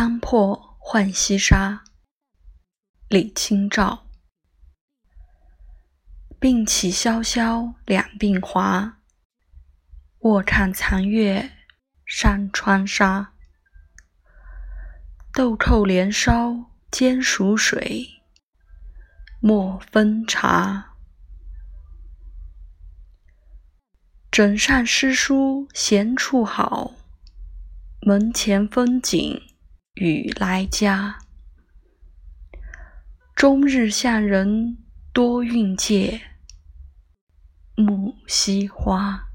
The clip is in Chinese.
参破浣溪沙，李清照。鬓起萧萧两鬓华，卧看残月山川沙。豆蔻连梢兼属水，莫分茶。枕上诗书闲处好，门前风景雨来家。终日向人多运借，木樨花。